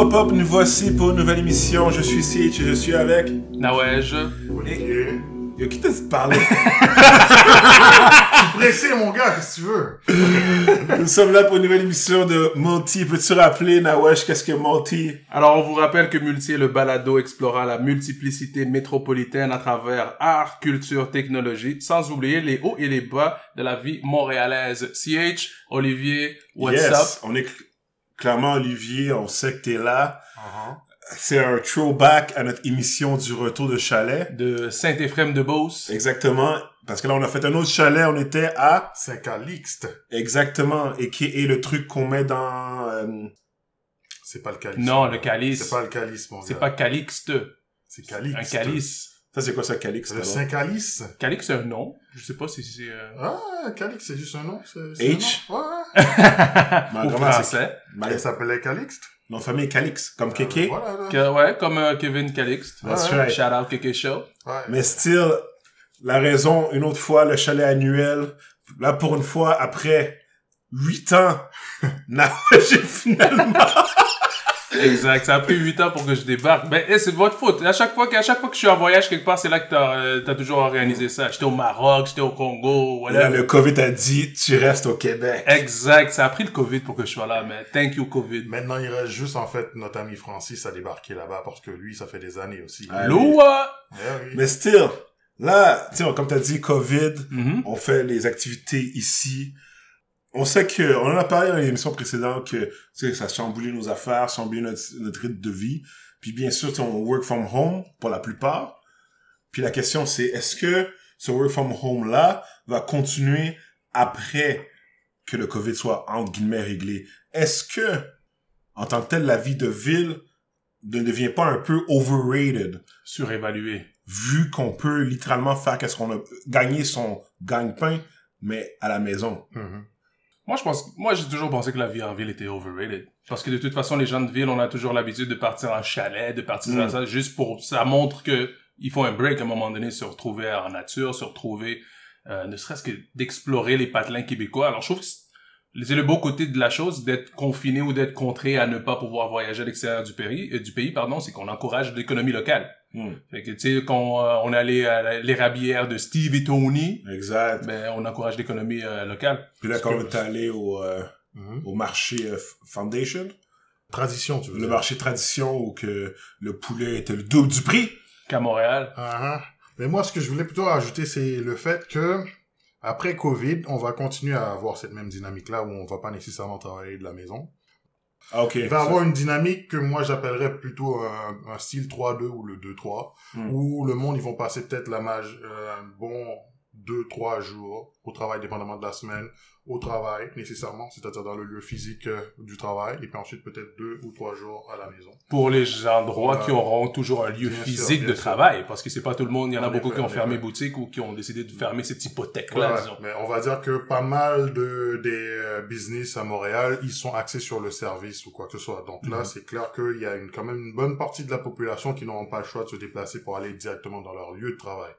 Pop-up, nous voici pour une nouvelle émission. Je suis Sitch et je suis avec. Nawej. Et... Yo, qui t'a dit de parler? pressé, mon gars, qu'est-ce que tu veux? Nous sommes là pour une nouvelle émission de Multi. Peux-tu rappeler, Nawesh, qu'est-ce que Multi? Alors, on vous rappelle que Multi est le balado explorant la multiplicité métropolitaine à travers art, culture, technologie, sans oublier les hauts et les bas de la vie montréalaise. CH, Olivier, what's yes, up? on est clairement Olivier, on sait que t'es là. Uh-huh. C'est un throwback à notre émission du retour de chalet. De Saint-Éphrem de Beauce. Exactement. Parce que là, on a fait un autre chalet, on était à... C'est Calixte. Exactement. Et qui est le truc qu'on met dans... euh, C'est pas le calice. Non, le calice. C'est pas le calice, mon gars. C'est pas Calixte. C'est Calixte. Un calice. Ça, c'est quoi ça, Calix? Le d'abord? Saint-Calice. Calix, c'est un nom. Je sais pas si c'est... Euh... Ah, Calixte, c'est juste un nom. c'est- c'est H? un nom. Ouais. Ma grand-mère, c'est- français. Ma- Elle s'appelait Calixte. Mon famille est Calix, comme Kéké. Voilà, là. Que- ouais, comme euh, Kevin Calixte. That's Ouais. right. Shout out Keke Show. Ouais. Mais still, la raison, une autre fois, le chalet annuel, là, pour une fois, après huit ans, na- j'ai finalement... Exact. Ça a pris 8 ans pour que je débarque. Ben, eh, c'est de votre faute. À chaque fois que, à chaque fois que je suis en voyage quelque part, c'est là que t'as, euh, t'as toujours organisé ça. J'étais au Maroc, j'étais au Congo, Là, voilà. le COVID a dit, tu restes au Québec. Exact. Ça a pris le COVID pour que je sois là, mais thank you COVID. Maintenant, il reste juste, en fait, notre ami Francis à débarquer là-bas parce que lui, ça fait des années aussi. Ah, Loua! Eh oui. Mais still, là, tu sais, comme t'as dit, COVID, Mhm. on fait les activités ici. On sait que, on en a parlé dans l'émission précédente que, tu sais, ça chamboulé nos affaires, chamboulé notre, notre rythme de vie. Puis bien sûr, on work from home pour la plupart. Puis la question c'est, est-ce que ce work from home là va continuer après que le COVID soit entre guillemets réglé? Est-ce que, en tant que tel, la vie de ville ne devient pas un peu overrated? Surévalué. vu qu'on peut littéralement faire qu'est-ce qu'on a gagné son gagne-pain mais à la maison Mhm. Moi, je pense, moi, j'ai toujours pensé que la vie en ville était overrated. Parce que de toute façon, les gens de ville, on a toujours l'habitude de partir en chalet, de partir Mm. dans ça, juste pour, ça montre que il faut un break à un moment donné, se retrouver en nature, se retrouver, euh, ne serait-ce que d'explorer les patelins québécois. Alors, je trouve que c'est c'est le beau côté de la chose d'être confiné ou d'être contraint à ne pas pouvoir voyager à l'extérieur du pays, euh, du pays, pardon, c'est qu'on encourage l'économie locale. Hmm. Fait que, tu sais, quand euh, on allait à la- l'érablière de Steve et Tony, exact ben, on encourage l'économie euh, locale. puis là quand on est allé au euh, Mhm. au marché euh, Foundation? Tradition, tu veux le dire. marché tradition où que le poulet était le double du prix? Qu'à Montréal. Ah, ah. Mais moi, ce que je voulais plutôt rajouter, c'est le fait que après Covid, on va continuer à avoir cette même dynamique-là où on va pas nécessairement travailler de la maison. ah ok Il va avoir une dynamique que moi j'appellerais plutôt un, un style 3-2 ou le 2-3, Hmm. où le monde ils vont passer peut-être la mage euh, un bon 2-3 jours au travail, dépendamment de la semaine, au travail nécessairement, c'est-à-dire dans le lieu physique euh, du travail, et puis ensuite peut-être 2 ou 3 jours à la maison. pour les endroits qui auront toujours un lieu sûr, physique bien de travail, parce que c'est pas tout le monde, il y en a beaucoup qui ont fermé boutique ou qui ont décidé de fermer cette hypothèque-là, Ouais, disons. mais on va dire que pas mal de des euh, business à Montréal, ils sont axés sur le service ou quoi que ce soit. Donc là, Mhm. c'est clair qu'il y a une, quand même une bonne partie de la population qui n'auront pas le choix de se déplacer pour aller directement dans leur lieu de travail.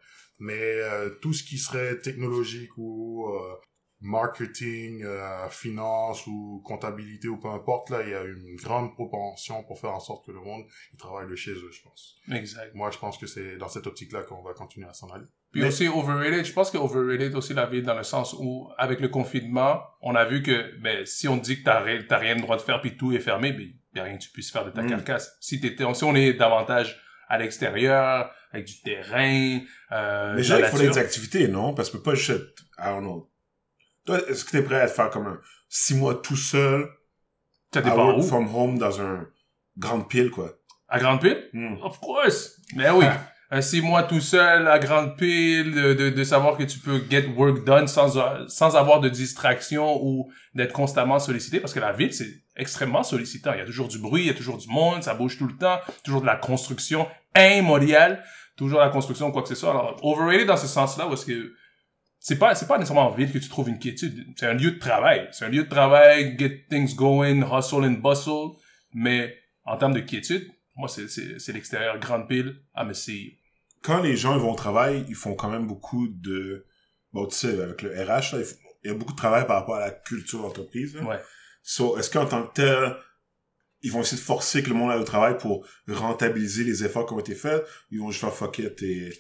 Mais euh, tout ce qui serait technologique ou euh, marketing, euh, finance ou comptabilité ou peu importe, là, il y a une grande propension pour faire en sorte que le monde il travaille de chez eux, je pense. Exact. Moi, je pense que c'est dans cette optique-là qu'on va continuer à s'en aller. Puis Mais- aussi overrated, je pense que overrated aussi la ville dans le sens où, avec le confinement, on a vu que, ben, si on dit que t'as ri- t'as rien le droit de faire puis tout est fermé, ben, y a rien que tu puisses faire de ta Mm. carcasse. Si t'étais, si on est davantage à l'extérieur, avec du terrain, euh, mais j'ai faudrait nature. des activités non? Parce que pas juste I don't know toi est-ce que t'es prêt à te faire comme un six mois tout seul? Ça dépend work où. from home dans un grande pile quoi À Grande Pile? Hmm. Of course! Ben oui. Un six mois tout seul à grande pile, de, de, de savoir que tu peux get work done sans, sans avoir de distraction ou d'être constamment sollicité parce que la ville, c'est extrêmement sollicitant. Il y a toujours du bruit, il y a toujours du monde, ça bouge tout le temps, toujours de la construction immorale, toujours la construction, quoi que ce soit. Alors, overrated dans ce sens-là, parce que c'est pas, c'est pas nécessairement en ville que tu trouves une quiétude. C'est un lieu de travail. C'est un lieu de travail, get things going, hustle and bustle. Mais en termes de quiétude, moi, c'est, c'est, c'est l'extérieur grande pile à me see. quand les gens vont au travail, ils font quand même beaucoup de... Bon, tu sais, avec le RH, là, il y a beaucoup de travail par rapport à la culture d'entreprise. là. Ouais. So, est-ce qu'en tant que tel, ils vont essayer de forcer que le monde aille au travail pour rentabiliser les efforts qui ont été faits. Ils vont juste faire fuck it et...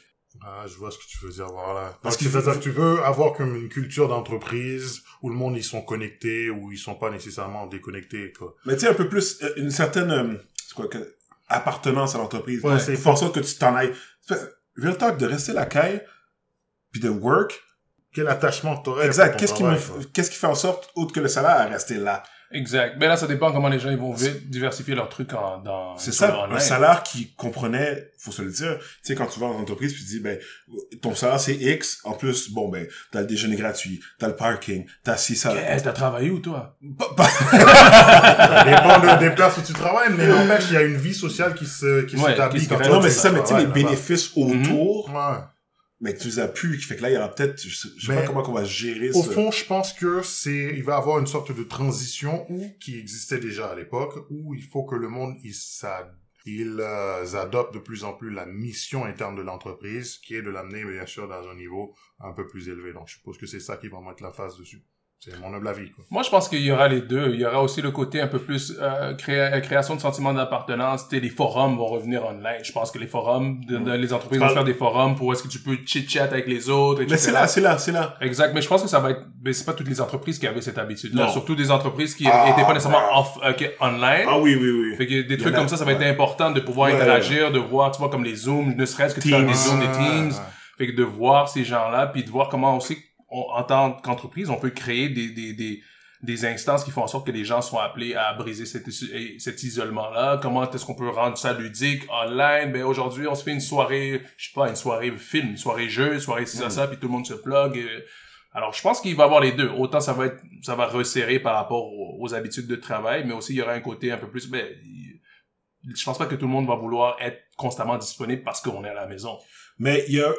Ah, je vois ce que tu veux dire, voilà. Parce que faut- tu veux avoir comme une culture d'entreprise où le monde, ils sont connectés, où ils sont pas nécessairement déconnectés, quoi. Mais tu sais, un peu plus, euh, une certaine, euh, quoi, que- appartenance à l'entreprise. Ouais, c'est- sorte que tu t'en ailles. Real talk, de rester la caille, puis de work. Quel attachement t'aurais Exact. pour ton Qu'est-ce qui me, qu'est-ce qui fait en sorte, autre que le salaire, à rester là? Exact. Mais là, ça dépend comment les gens ils vont vite diversifier leurs trucs en, dans, C'est ça, un salaire qui comprenait, faut se le dire, tu sais, quand tu vas dans une entreprise, puis tu dis, ben, ton salaire c'est X, en plus, bon, ben, t'as le déjeuner gratuit, t'as le parking, t'as ça. Eh, t'as travaillé où, toi? Pas- pas- Ça dépend de- des places où tu travailles, mais n'empêche, il y a une vie sociale qui se, qui Ouais, s'établit non, mais tu c'est ça, mais tu sais, les bénéfices autour, Ouais. Mais tu les as plus, qui fait que là, il y aura peut-être, je sais, pas comment on va gérer Au fond, je pense que c'est, il va y avoir une sorte de transition où, qui existait déjà à l'époque, où il faut que le monde, il s'a- ils euh, adoptent de plus en plus la mission interne de l'entreprise, qui est de l'amener, bien sûr, dans un niveau un peu plus élevé. Donc, je suppose que c'est ça qui va mettre la face dessus. C'est mon humble avis, quoi. Moi, je pense qu'il y aura les deux. Il y aura aussi le côté un peu plus euh, créa- création de sentiment d'appartenance. Les forums vont revenir online. Je pense que les forums, de, de- les entreprises vont Ah. faire des forums pour est-ce que tu peux chit-chat avec les autres, etc. Mais c'est là, c'est là, c'est là. Exact, mais je pense que ça va être, mais c'est pas toutes les entreprises qui avaient cette habitude-là. Surtout des entreprises qui Ah, étaient pas nécessairement ouais. off, ok, online. Ah oui, oui, oui. Fait que des trucs comme ça, ça va être important de pouvoir Ouais, interagir, de voir, tu vois, comme les Zooms, ne serait-ce que de faire des Zooms, des Teams. Fait que de voir ces gens-là, puis de voir comment aussi, on, en tant qu'entreprise, on peut créer des, des, des, des instances qui font en sorte que les gens soient appelés à briser cet, cet isolement-là. Comment est-ce qu'on peut rendre ça ludique, online? Ben, aujourd'hui, on se fait une soirée, je sais pas, une soirée film, une soirée jeu, une soirée ci, ça, Mm. ça, puis tout le monde se plug. Alors, je pense qu'il va y avoir les deux. Autant ça va être, ça va resserrer par rapport aux, aux habitudes de travail, mais aussi il y aura un côté un peu plus, ben, je pense pas que tout le monde va vouloir être constamment disponible parce qu'on est à la maison. Mais il y a,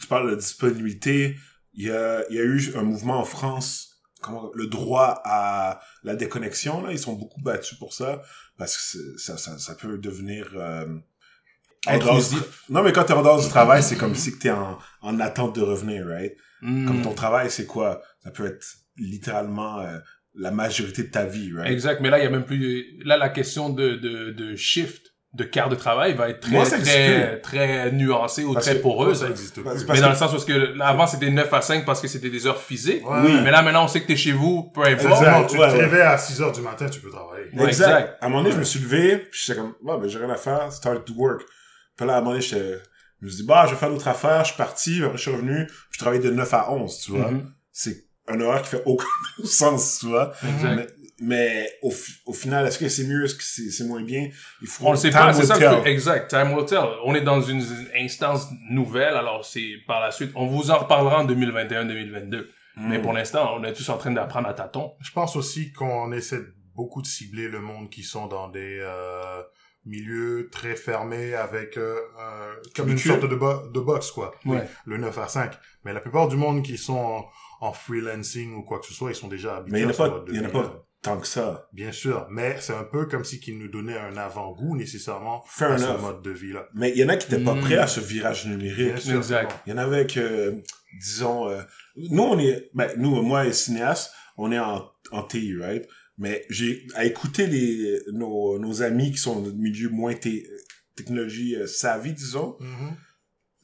tu parles de disponibilité, il y a, il y a eu un mouvement en France, comment, le droit à la déconnexion, là, ils sont beaucoup battus pour ça, parce que ça, ça, ça peut devenir, euh, Intrusif. Non, mais quand t'es en dehors du travail, c'est comme si que t'es en, en attente de revenir, right? Hmm. Comme ton travail, c'est quoi? Ça peut être littéralement euh, la majorité de ta vie, right? Exact, mais là, il y a même plus, là, la question de, de, de shift, de quart de travail va être très, Moi, très, très nuancée ou Parce très que- poreuse. Ça existe Parce- parce Mais dans que- le sens où, est-ce que, là, avant, c'était 9 à 5 parce que c'était des heures physiques. Ouais. Oui. Mais là, maintenant, on sait que t'es chez vous, peu importe. Exactement. Tu Ouais, te ouais. réveilles à 6 heures du matin, tu peux travailler. Ouais, exact. exact. À un moment donné, je me suis levé, puis j'étais comme, bah, ben, j'ai rien à faire, start to work. Puis là, à un moment donné, je me suis dit, bah, je vais faire d'autres affaires, je suis parti, après, je suis revenu, je travaillais de 9 à 11, tu vois. Mhm. C'est un horaire qui fait aucun sens, tu vois. Exact. Mais, mais au, fi- au final, est-ce que c'est mieux, est-ce que c'est c'est moins bien? Il faut, On le sait time pas, c'est ça. truc. Exact. Time will tell. On est dans une instance nouvelle, alors c'est par la suite. On vous en reparlera en 2021-2022. Mais Mm. pour l'instant, on est tous en train d'apprendre à tâtons. Je pense aussi qu'on essaie beaucoup de cibler le monde qui sont dans des euh, milieux très fermés avec euh, euh, comme une sorte de, bo- de box, quoi. Ouais. Le 9 à 5. Mais la plupart du monde qui sont en, en freelancing ou quoi que ce soit, ils sont déjà habitués Mais il y en a pas, il y en a pas là. Tant que ça. Bien sûr, mais c'est un peu comme si qu'ils nous donnaient un avant-goût nécessairement Fair à ce mode de vie-là. Mais il y en a qui étaient pas Mm. prêts à ce virage numérique. Bien sûr, Exact. Il y en avait que, disons, euh, nous, on est, ben, nous, moi et cinéaste, on est en, en TI, right? Mais j'ai, à écouter les, nos, nos amis qui sont dans le milieu moins technologie euh, savvy, disons, Mhm.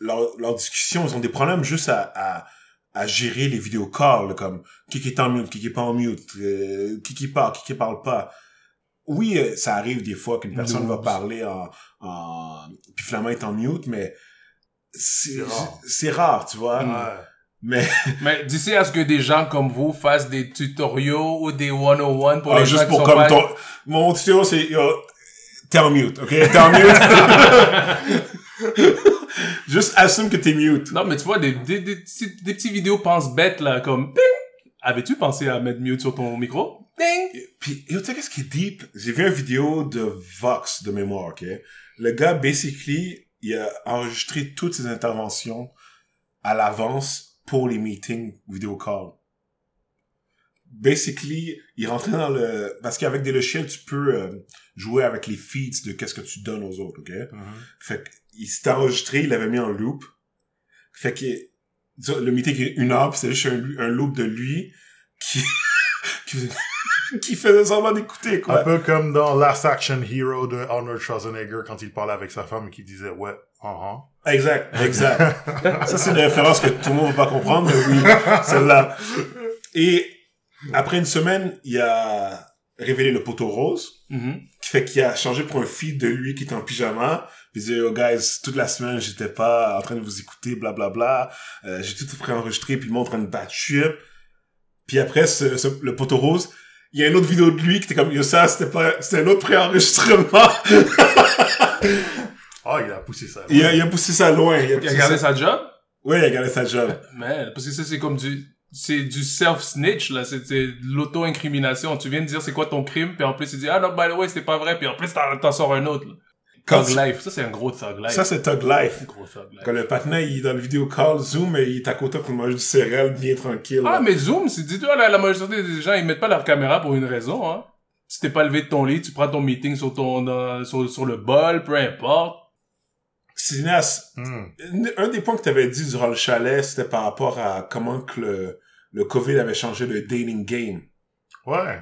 leur, leur discussion, ils ont des problèmes juste à, à, à gérer les vidéocalls, là, comme qui qui est en mute, qui qui est pas en mute, euh, qui qui parle, qui qui parle pas. Oui, euh, ça arrive des fois qu'une personne va parler en, en, puis finalement est en mute, mais c'est C'est rare. rare, tu vois. Ouais. Mais Mais d'ici à ce que des gens comme vous fassent des tutoriaux ou des 101 pour ah, les gens juste qui pour sont comme pas... ton, mon tuto c'est yo, t'es en mute, ok, t'es en mute. juste assume que t'es mute. Non, mais tu vois, des, des, des, des petits vidéos pense bêtes, là, comme... Ding! Avais-tu pensé à mettre mute sur ton micro? Ding! Puis, tu sais qu'est-ce qui est deep? J'ai vu une vidéo de Vox de mémoire, ok? Le gars, basically, il a enregistré toutes ses interventions à l'avance pour les meetings vidéo call. Basically, il rentrait dans le... Parce qu'avec des logiciels, tu peux euh, jouer avec les feeds de qu'est-ce que tu donnes aux autres, ok? Mhm. Fait qu'il s'était enregistré, il l'avait mis en loop. Fait que le meeting est une heure, c'est juste un, un loop de lui qui, qui faisait- semblant d'écouter, Un quoi. peu comme dans Last Action Hero de Arnold Schwarzenegger quand il parlait avec sa femme et qui disait ouais, uh-huh. Exact, exact. Ça, c'est une référence que tout le monde va pas comprendre, mais oui, celle-là. Et après une semaine, il a révélé le poteau rose, Mhm. qui fait qu'il a changé pour un feed de lui qui était en pyjama. Puis il disait, oh guys, toute la semaine, j'étais pas en train de vous écouter, blablabla. Euh, j'ai tout préenregistré, puis en train de battre shit. Puis après, ce, ce- le poteau rose, il y a une autre vidéo de lui qui était comme, yo, ça, c'était pas, c'était un autre préenregistrement. Ah, il a poussé ça. il, a, il a poussé ça loin. Il a, Il gardé ça. sa job? Ouais, il a gardé sa job. Man, parce que ça, c'est comme du, c'est du self-snitch, là. C'est l'auto-incrimination. Tu viens de dire c'est quoi ton crime, puis en plus, tu dis, ah non, by the way, c'était pas vrai, puis en plus, t'en sors un autre, là. Thug life. Ça, c'est un gros thug life. Ça, c'est Life. gros thug life. Quand le patinet, il est dans le vidéo call, zoom, et il est à côté pour manger du céréal bien tranquille. Ah, là. mais Zoom, c'est, dis-toi, la, la majorité des gens, ils mettent pas leur caméra pour une raison, hein. Si t'es pas levé de ton lit, tu prends ton meeting sur ton, dans- sur, sur le bol, peu importe. Sinas, Hmm. un des points que tu avais dit durant le chalet, c'était par rapport à comment que le, le COVID avait changé le dating game. Ouais.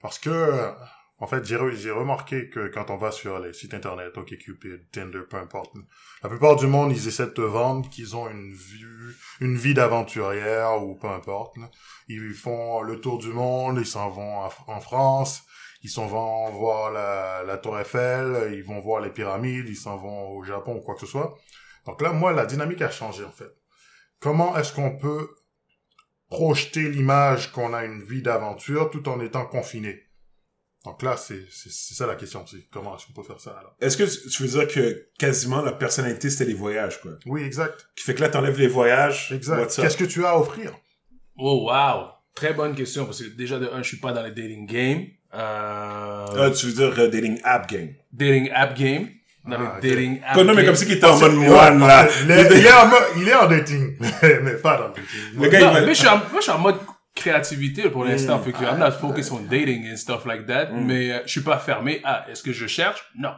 Parce que, en fait, j'ai, re- j'ai remarqué que quand on va sur les sites internet, OkCupid, Tinder, peu importe, la plupart du monde, ils essaient de te vendre qu'ils ont une vie, une vie d'aventurière ou peu importe. Ils font le tour du monde, ils s'en vont en France, ils s'en vont voir la, la Tour Eiffel, ils vont voir les pyramides, ils s'en vont au Japon ou quoi que ce soit. Donc là, moi, la dynamique a changé, en fait. Comment est-ce qu'on peut projeter l'image qu'on a une vie d'aventure tout en étant confiné? Donc là, c'est c'est c'est ça la question, c'est comment est-ce qu'on peut faire ça alors? Est-ce que tu veux dire que quasiment la personnalité, c'était les voyages, quoi? Oui, exact, Qui fait que là, t'enlèves les voyages. exact. Qu'est-ce que tu as à offrir? Oh, wow. Très bonne question, parce que déjà, de un, je suis pas dans le dating game. Euh, Ah, tu veux dire euh, dating app game. dating app game? Dans Ah, le dating app Comme, non, mais game. comme si qu'il était en mode moine, là. il, est, il est en mode- il est en dating, mais pas dans le dating. Le gars, Non, il va- mais je suis, en, moi, je suis en mode créativité pour l'instant. Mm. Fait que I'm not focused on dating and stuff like that. Mm. Mais euh, je suis pas fermé à est-ce que je cherche? Non.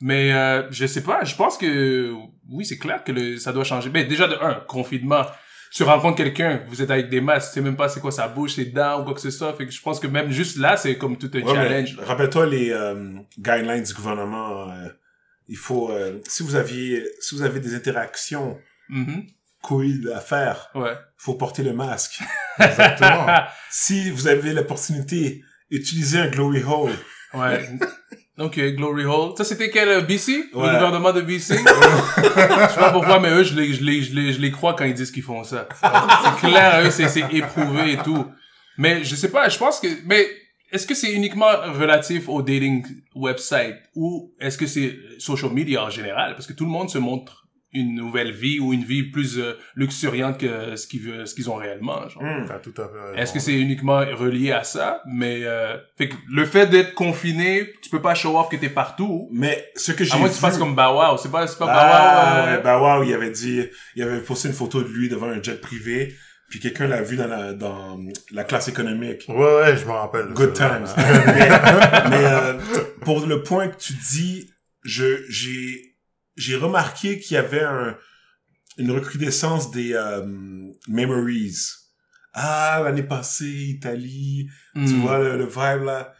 Mais euh, je sais pas. Je pense que oui, c'est clair que le, ça doit changer. Mais déjà de un, confinement. Tu rencontres quelqu'un, vous êtes avec des masques, tu sais même pas c'est quoi sa bouche, ses dents ou quoi que ce soit. Fait que je pense que même juste là, c'est comme tout un Ouais, challenge. Rappelle-toi les euh, guidelines du gouvernement. euh, il faut, euh, si vous aviez, si vous avez des interactions Mhm. couilles à faire, Ouais. faut porter le masque. Exactement. si vous avez l'opportunité, utilisez un glory hole. Ouais. Donc, euh, Glory Hole. Ça, c'était quel, euh, BC? Le gouvernement de BC? je sais pas pourquoi, mais eux, je les, je les, je les, je les crois quand ils disent qu'ils font ça. C'est clair, eux, c'est, c'est éprouvé et tout. Mais je sais pas, je pense que, mais est-ce que c'est uniquement relatif au dating website ou est-ce que c'est social media en général? Parce que tout le monde se montre une nouvelle vie ou une vie plus euh, luxuriante que ce qu'ils veulent, ce qu'ils ont réellement. Genre. Hmm. T'as tout à fait raison. Est-ce que c'est uniquement relié à ça? Mais euh, fait que le fait d'être confiné, tu peux pas show off que t'es partout. Mais ce que j'ai À moins que vu... tu fasses comme Bow Wow. C'est pas, c'est pas ah, Bow Wow. euh, bah wow, il avait dit, il avait posté une photo de lui devant un jet privé, puis quelqu'un l'a vu dans la, dans la classe économique. Ouais, ouais, je me rappelle. Good times. mais mais, euh, pour le point que tu dis, je j'ai j'ai remarqué qu'il y avait un, une recrudescence des euh, memories. Ah, l'année passée, Italie, tu hmm. vois le, le vibe là.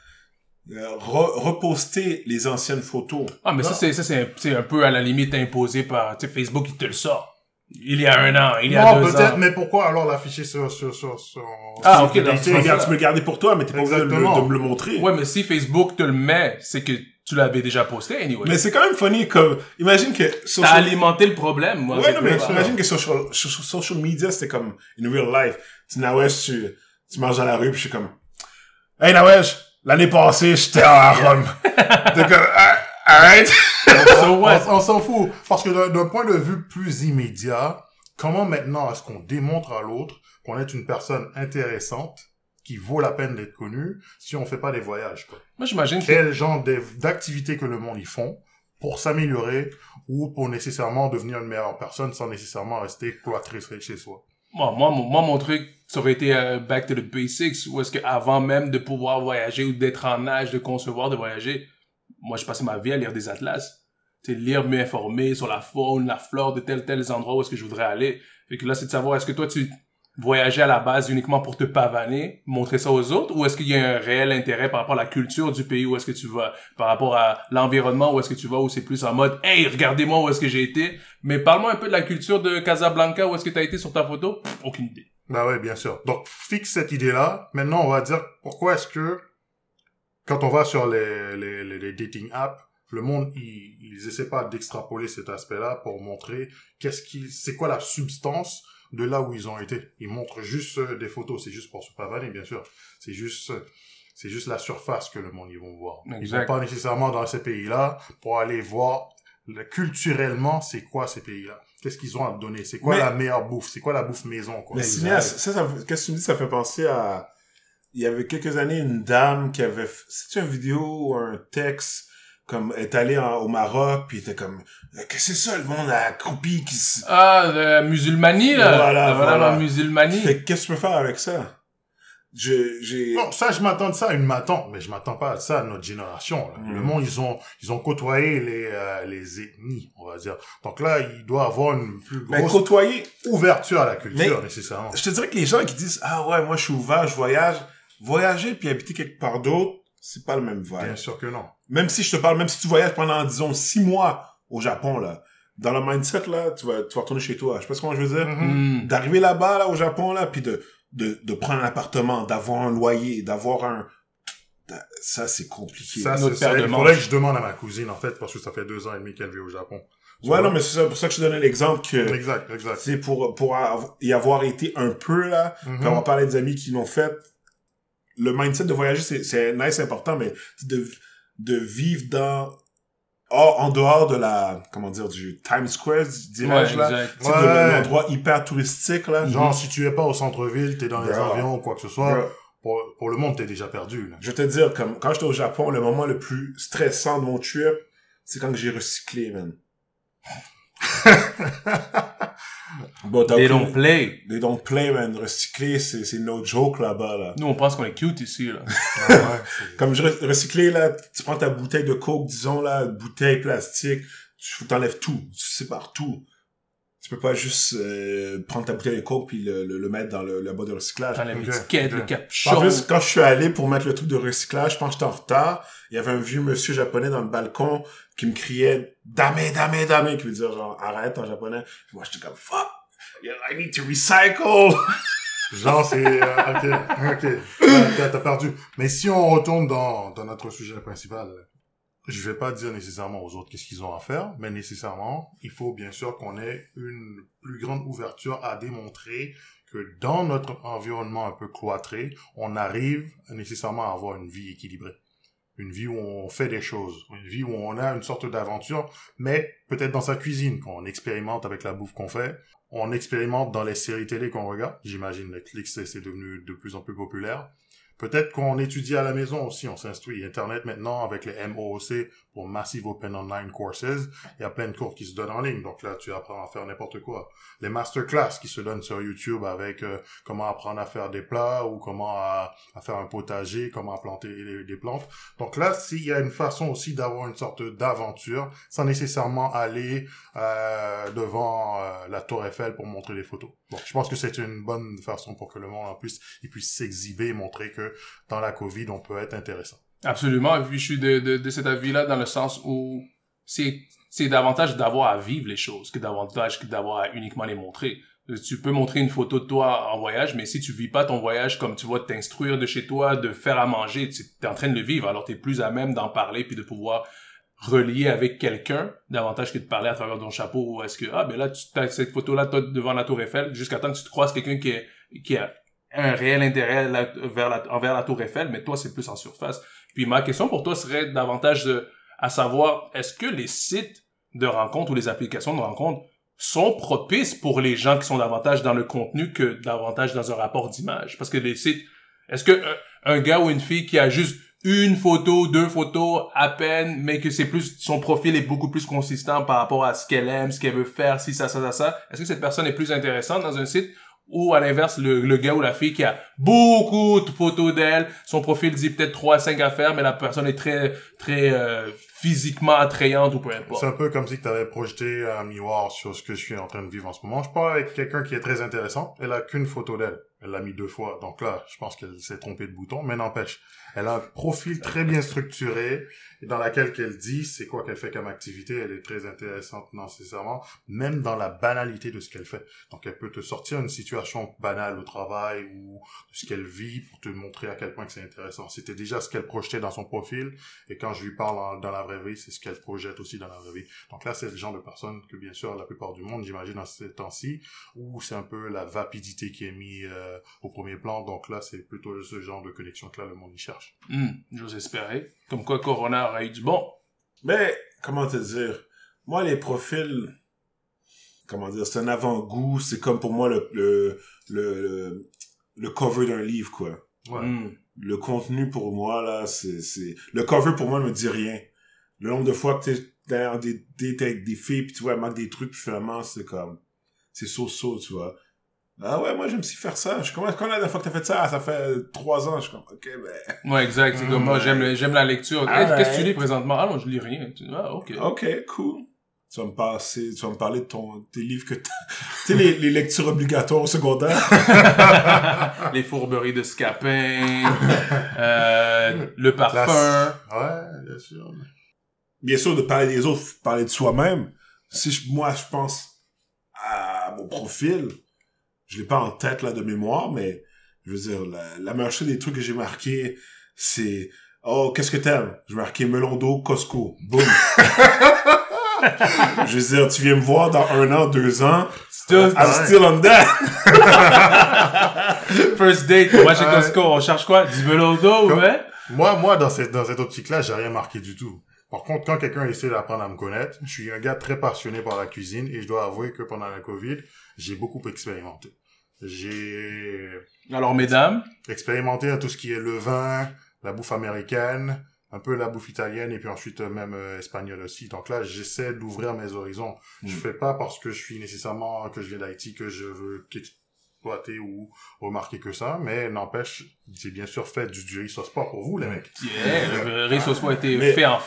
Euh, re- reposter les anciennes photos. Ah, mais ça, c'est, ça, c'est, un- peu à la limite imposé par, Facebook, il te le sort. Il y a un an, il y a Non, deux peut-être, ans. mais pourquoi alors l'afficher sur, sur, sur, sur... Ah, sur ok, dans Tu, tu peux le garder pour toi, mais t'es pas obligé de me le montrer. Ouais, mais si Facebook te le met, c'est que tu l'avais déjà posté, anyway. Mais c'est quand même funny comme, imagine que T'as social- alimenté le problème, moi. Ouais, non, mais imagine que social, social media, c'était comme in real life. Tu Nawesh, tu, tu marches dans la rue, puis je suis comme, Hey Nawesh, l'année passée, j'étais à Rome. T'es comme, Ah, alright. So what? On, on s'en fout. Parce que d'un- d'un point de vue plus immédiat, comment maintenant est-ce qu'on démontre à l'autre qu'on est une personne intéressante qui vaut la peine d'être connue si on fait pas des voyages, quoi? Moi, j'imagine que Quel genre d'ev- d'activités que le monde y font pour s'améliorer ou pour nécessairement devenir une meilleure personne sans nécessairement rester cloîtré chez soi? Moi, moi, mon, moi, mon truc, ça aurait été euh, back to the basics, où est-ce que avant même de pouvoir voyager ou d'être en âge de concevoir de voyager, moi, je passais ma vie à lire des atlas. Sais, lire, m'informer sur la faune, la flore de tel, tel endroit où est-ce que je voudrais aller. Fait que là, c'est de savoir, est-ce que toi, tu voyager à la base uniquement pour te pavaner, montrer ça aux autres, ou est-ce qu'il y a un réel intérêt par rapport à la culture du pays où est-ce que tu vas, par rapport à l'environnement où est-ce que tu vas, où c'est plus en mode, hey, regardez-moi où est-ce que j'ai été. Mais parle-moi un peu de la culture de Casablanca, où est-ce que tu as été sur ta photo? Aucune idée. Bah ouais, bien sûr. Donc, fixe cette idée-là. Maintenant, on va dire pourquoi est-ce que quand on va sur les, les, les, les dating apps, le monde, ils, ils essaient pas d'extrapoler cet aspect-là pour montrer qu'est-ce qui, c'est quoi la substance de là où ils ont été. Ils montrent juste euh, des photos, c'est juste pour se pavaner, bien sûr. C'est juste, euh, c'est juste la surface que le monde, ils vont voir. Ils Exact. vont pas nécessairement dans ces pays-là pour aller voir le- culturellement, c'est quoi ces pays-là? Qu'est-ce qu'ils ont à donner? C'est quoi Mais- la meilleure bouffe? C'est quoi la bouffe maison, quoi? Mais cinéaste, ça, ça, qu'est-ce que tu me dis, ça fait penser à, il y avait quelques années une dame qui avait, c'est une vidéo ou un texte, comme, est allée en- au Maroc, puis était comme, Euh, qu'est-ce que c'est ça, le monde accroupi qui se... Ah, la musulmanie, là. Voilà, La- voilà. la musulmanie. Fait qu'est-ce que tu peux faire avec ça? Je, j'ai, Non, ça, je m'attends de ça, une m'attend, mais je m'attends pas à ça à notre génération. là. Mm. Le monde, ils ont, ils ont côtoyé les, euh, les ethnies, on va dire. Donc là, il doit avoir une plus mais grosse côtoyer, ouverture à la culture, Mais- nécessairement. je te dirais que les gens qui disent, ah ouais, moi je suis ouvert, je voyage, voyager puis habiter quelque part d'autre, c'est pas le même vibe. Bien sûr que non. Même si je te parle, même si tu voyages pendant, disons, six mois au Japon, là, dans le mindset, là, tu vas, tu vas retourner chez toi. Je sais pas ce que je veux dire. Mhm. Hmm. D'arriver là-bas, là, au Japon, là, puis de, de, de prendre un appartement, d'avoir un loyer, d'avoir un... Ça, c'est compliqué. Ça, Notre c'est ça. de Il faudrait que je demande à ma cousine, en fait, parce que ça fait deux ans et demi qu'elle vit au Japon. Ouais, non, mais c'est ça, pour ça que je te donnais l'exemple que, Exact, exact. c'est pour, pour y avoir été un peu, là, quand on va parler des amis qui l'ont fait, le mindset de voyager, c'est, c'est nice, c'est important, mais c'est de, de vivre dans, hors- en dehors de la, comment dire, du Times Square, dirais-je, Ouais, là. sais, Ouais. de l'endroit hyper touristique, là. Genre, si tu es pas au centre-ville, t'es dans les avions ou quoi que ce soit, Bro, pour, pour le monde, t'es déjà perdu, là. Je vais te dire, comme, quand j'étais au Japon, le moment le plus stressant de mon trip, c'est quand j'ai recyclé, man. bon, They don't play. They don't play, man. Recycler, c'est, c'est no joke là-bas, là. Nous, on pense qu'on est cute ici, là. Ah ouais, Comme je re- recycler, là, tu prends ta bouteille de coke, disons, là, bouteille plastique, tu t'enlèves tout, tu sépares tout. Tu peux pas juste euh, prendre ta bouteille de coke puis le, le, le mettre dans le, le bas de recyclage. Dans le En capuchon. plus, quand je suis allé pour mettre le truc de recyclage, je pense que j'étais en retard. Il y avait un vieux monsieur japonais dans le balcon qui me criait « Dame, dame, dame », qui veut dire genre « arrête » en japonais. Puis moi, j'étais comme « fuck, I need to recycle Genre, c'est... euh, ok, ok. T'as perdu. Mais si on retourne dans, dans notre sujet principal, je vais pas dire nécessairement aux autres qu'est-ce qu'ils ont à faire, mais nécessairement, il faut bien sûr qu'on ait une plus grande ouverture à démontrer que dans notre environnement un peu cloîtré, on arrive nécessairement à avoir une vie équilibrée. Une vie où on fait des choses, une vie où on a une sorte d'aventure, mais peut-être dans sa cuisine, qu'on expérimente avec la bouffe qu'on fait, on expérimente dans les séries télé qu'on regarde. J'imagine Netflix, c'est devenu de plus en plus populaire. Peut-être qu'on étudie à la maison aussi, on s'instruit. Internet maintenant, avec les MOOC, pour Massive Open Online Courses, il y a plein de cours qui se donnent en ligne. Donc là, tu apprends à faire n'importe quoi. Les masterclass qui se donnent sur YouTube avec euh, comment apprendre à faire des plats ou comment à, faire un potager, comment planter des plantes. Donc là, s'il y a une façon aussi d'avoir une sorte d'aventure, sans nécessairement aller euh, devant euh, la tour Eiffel pour montrer des photos. Bon, je pense que c'est une bonne façon pour que le monde en puisse, il puisse s'exhiber montrer que dans la COVID, on peut être intéressant. Absolument. Je suis de, de, de cet avis-là dans le sens où c'est, c'est davantage d'avoir à vivre les choses que davantage que d'avoir à uniquement les montrer. Euh, Tu peux montrer une photo de toi en voyage, mais si tu vis pas ton voyage comme tu vois, t'instruire de chez toi, de faire à manger, tu es en train de le vivre, alors tu es plus à même d'en parler puis de pouvoir relier avec quelqu'un davantage que de parler à travers ton chapeau ou est-ce que ah ben là tu as cette photo là toi devant la tour Eiffel jusqu'à temps que tu te croises quelqu'un qui est qui a un réel intérêt envers la tour Eiffel mais toi c'est plus en surface puis ma question pour toi serait davantage à savoir, est-ce que les sites de rencontres ou les applications de rencontres sont propices pour les gens qui sont davantage dans le contenu que davantage dans un rapport d'image? Parce que les sites, est-ce que un, un gars ou une fille qui a juste une photo, deux photos à peine, mais que c'est plus, son profil est beaucoup plus consistant par rapport à ce qu'elle aime, ce qu'elle veut faire, si ça, ça, ça, ça, est-ce que cette personne est plus intéressante dans un site ou à l'inverse, le, le gars ou la fille qui a beaucoup de photos d'elle, son profil dit peut-être 3 à 5 affaires, mais la personne est très très euh, physiquement attrayante ou peu C'est importe. un peu comme si tu avais projeté un miroir sur ce que je suis en train de vivre en ce moment. Je parle avec quelqu'un qui est très intéressant. Elle a qu'une photo d'elle. Elle l'a mis deux fois. Donc là, je pense qu'elle s'est trompée de bouton, mais n'empêche. Elle a un profil très bien structuré dans laquelle qu'elle dit c'est quoi qu'elle fait comme activité. Elle est très intéressante nécessairement, même dans la banalité de ce qu'elle fait. Donc elle peut te sortir une situation banale au travail ou de ce qu'elle vit pour te montrer à quel point que c'est intéressant. C'était déjà ce qu'elle projetait dans son profil et quand je lui parle dans la vraie vie, c'est ce qu'elle projette aussi dans la vraie vie. Donc là, c'est le genre de personne que bien sûr la plupart du monde, j'imagine dans ces temps-ci, où c'est un peu la vapidité qui est mise euh, au premier plan. Donc là, c'est plutôt ce genre de connexion que là le monde y cherche. Hmm, J'ose espérer. Comme quoi Corona aurait eu du bon. Mais, comment te dire? Moi, les profils, comment dire, c'est un avant-goût. C'est comme pour moi le, le, le, le, le cover d'un livre, quoi. Ouais. Hmm. Le contenu, pour moi, là, c'est, c'est, le cover, pour moi, ne me dit rien. Le nombre de fois que t'es derrière des avec des filles, puis tu vois, elle manque des trucs, puis finalement, c'est comme, c'est so-so, tu vois. Ah ouais, moi, j'aime si faire ça. Je suis comme, quand la dernière fois que t'as fait ça? Ça fait trois ans. Je suis comme, ok, ben, Ouais, exact. C'est comme moi, j'aime j'aime la lecture. Ah Hey, Qu'est-ce que tu lis présentement? Ah non, je lis rien. Tu- Ah, ok. ok, cool. Tu vas me passer, tu vas me parler de ton, tes livres que t'as, tu sais, les, les lectures obligatoires au secondaire. Les fourberies de Scapin, euh, le parfum. Ouais, bien sûr. bien sûr, de parler des autres, parler de soi-même. Si je- moi, je pense à mon profil, je l'ai pas en tête, là, de mémoire, mais, je veux dire, la, la meilleure chose des trucs que j'ai marqué, c'est, oh, qu'est-ce que t'aimes? J'ai marqué melon d'eau, Costco. Boum. je veux dire, tu viens me voir dans un an, deux ans, Still- I'm still on that. First date, on va chez. Costco, on cherche quoi? Du velours d'eau, ouais? Moi, moi, dans cette, dans cette optique-là, j'ai rien marqué du tout. Par contre, quand quelqu'un essaie d'apprendre à me connaître, je suis un gars très passionné par la cuisine et je dois avouer que pendant la COVID, j'ai beaucoup expérimenté. J'ai Alors, mesdames, expérimenté à tout ce qui est le vin, la bouffe américaine, un peu la bouffe italienne et puis ensuite euh, même euh, espagnole aussi. Donc là, j'essaie d'ouvrir mes horizons. Je Mm. fais pas parce que je suis nécessairement que je viens d'Haïti que je veux qu'exploiter ou remarquer que ça, mais n'empêche, j'ai bien sûr fait du, du riz sauce pas pour vous les mecs. yeah, le riz sauce a été Mais- fait en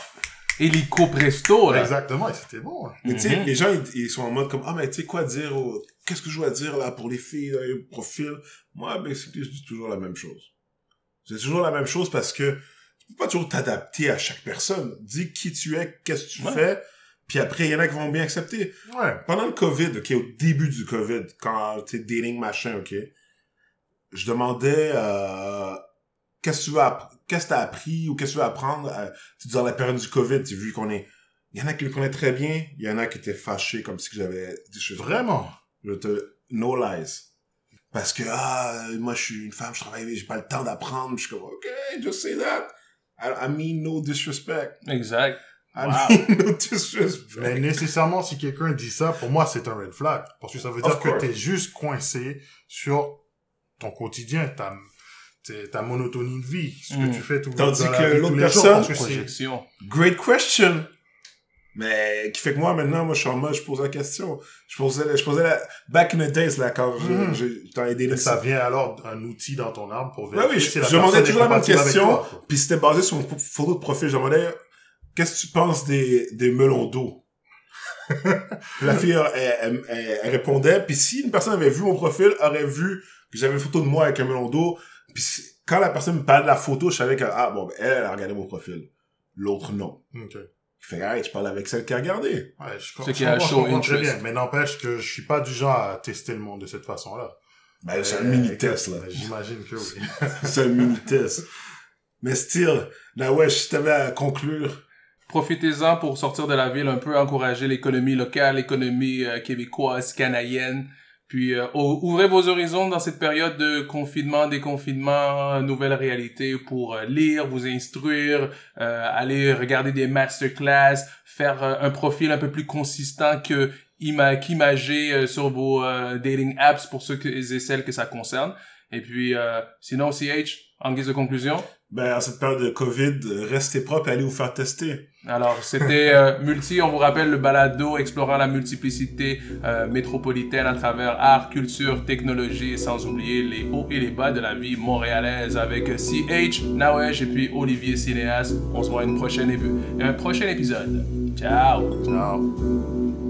hélico presto, là. Exactement, et c'était bon. hein. Mais tu sais, Mhm. les gens, ils, ils sont en mode comme, ah, mais tu sais quoi dire, au- qu'est-ce que je dois dire là pour les filles, là, les profils? Moi, ben, je dis toujours la même chose. C'est toujours la même chose parce que tu peux pas toujours t'adapter à chaque personne. Dis qui tu es, qu'est-ce que tu Ouais. fais, puis après, il y en a qui vont bien accepter. Ouais. Pendant le COVID, ok, au début du COVID, quand tu dating machin, ok, je demandais, euh, qu'est-ce que tu veux qu'est-ce que t'as appris ou qu'est-ce que tu veux apprendre, euh, tu dis dans la période du COVID, tu vu qu'on est, il y en a qui le connaissent très bien, il y en a qui étaient fâchés comme si j'avais des choses. Vraiment? Je te, no lies. Parce que, ah, moi, je suis une femme, je travaille, j'ai pas le temps d'apprendre. Je suis comme, ok, just say that. I, I mean no disrespect. Exact. I Wow. mean no disrespect. Mais nécessairement, si quelqu'un dit ça, pour moi, c'est un red flag. Parce que ça veut dire que t'es juste coincé sur ton quotidien, ta, ta monotonie de vie, ce Mm. que tu fais tout, Tandis dans la que vie l'autre tous les jours, personne, parce que c'est- Projection. Great question. Mais qui fait que moi maintenant, moi je suis en mode, je pose la question. Je posais, je posais la back in the days là quand je- je- j'étais les dating ça vient alors d'un outil dans ton arme pour Ouais, vérifier oui, je- si la je demandais toujours la même question. Puis c'était basé sur mon photo de profil. Je demandais, qu'est-ce que tu penses des, des melons d'eau? la fille, elle, elle- elle- elle répondait. Puis si une personne avait vu mon profil, aurait vu que j'avais une photo de moi avec un melon d'eau. Puis quand la personne me parlait de la photo, je savais que, ah bon, ben, elle, elle a regardé mon profil. L'autre, non. Ok. Je fais, hey, je parle avec celle qui a regardé. Ouais, je, je qui a je comprends très bien. Mais n'empêche que je suis pas du genre à tester le monde de cette façon-là. Ben, c'est un Euh, mini-test, là. écoute, J'imagine que oui. c'est un mini-test. Mais still, là, ouais, si t'avais à conclure, Profitez-en pour sortir de la ville, un peu encourager l'économie locale, l'économie euh, québécoise, canadienne. Puis euh, ou- ouvrez vos horizons dans cette période de confinement, déconfinement, nouvelle réalité pour euh, lire, vous instruire, euh, aller regarder des masterclass, faire euh, un profil un peu plus consistant que ima- qu'imager euh, sur vos dating apps pour ceux et celles que ça concerne. Et puis sinon, CH, En guise de conclusion? Ben, en cette période de COVID, restez propre et allez vous faire tester. Alors, c'était euh, Multi, on vous rappelle le balado explorant la multiplicité euh, métropolitaine à travers art, culture, technologie, sans oublier les hauts et les bas de la vie montréalaise avec CH, Nawesh et puis Olivier Cinéas. On se voit à une prochaine un prochain épisode. Ciao! Ciao.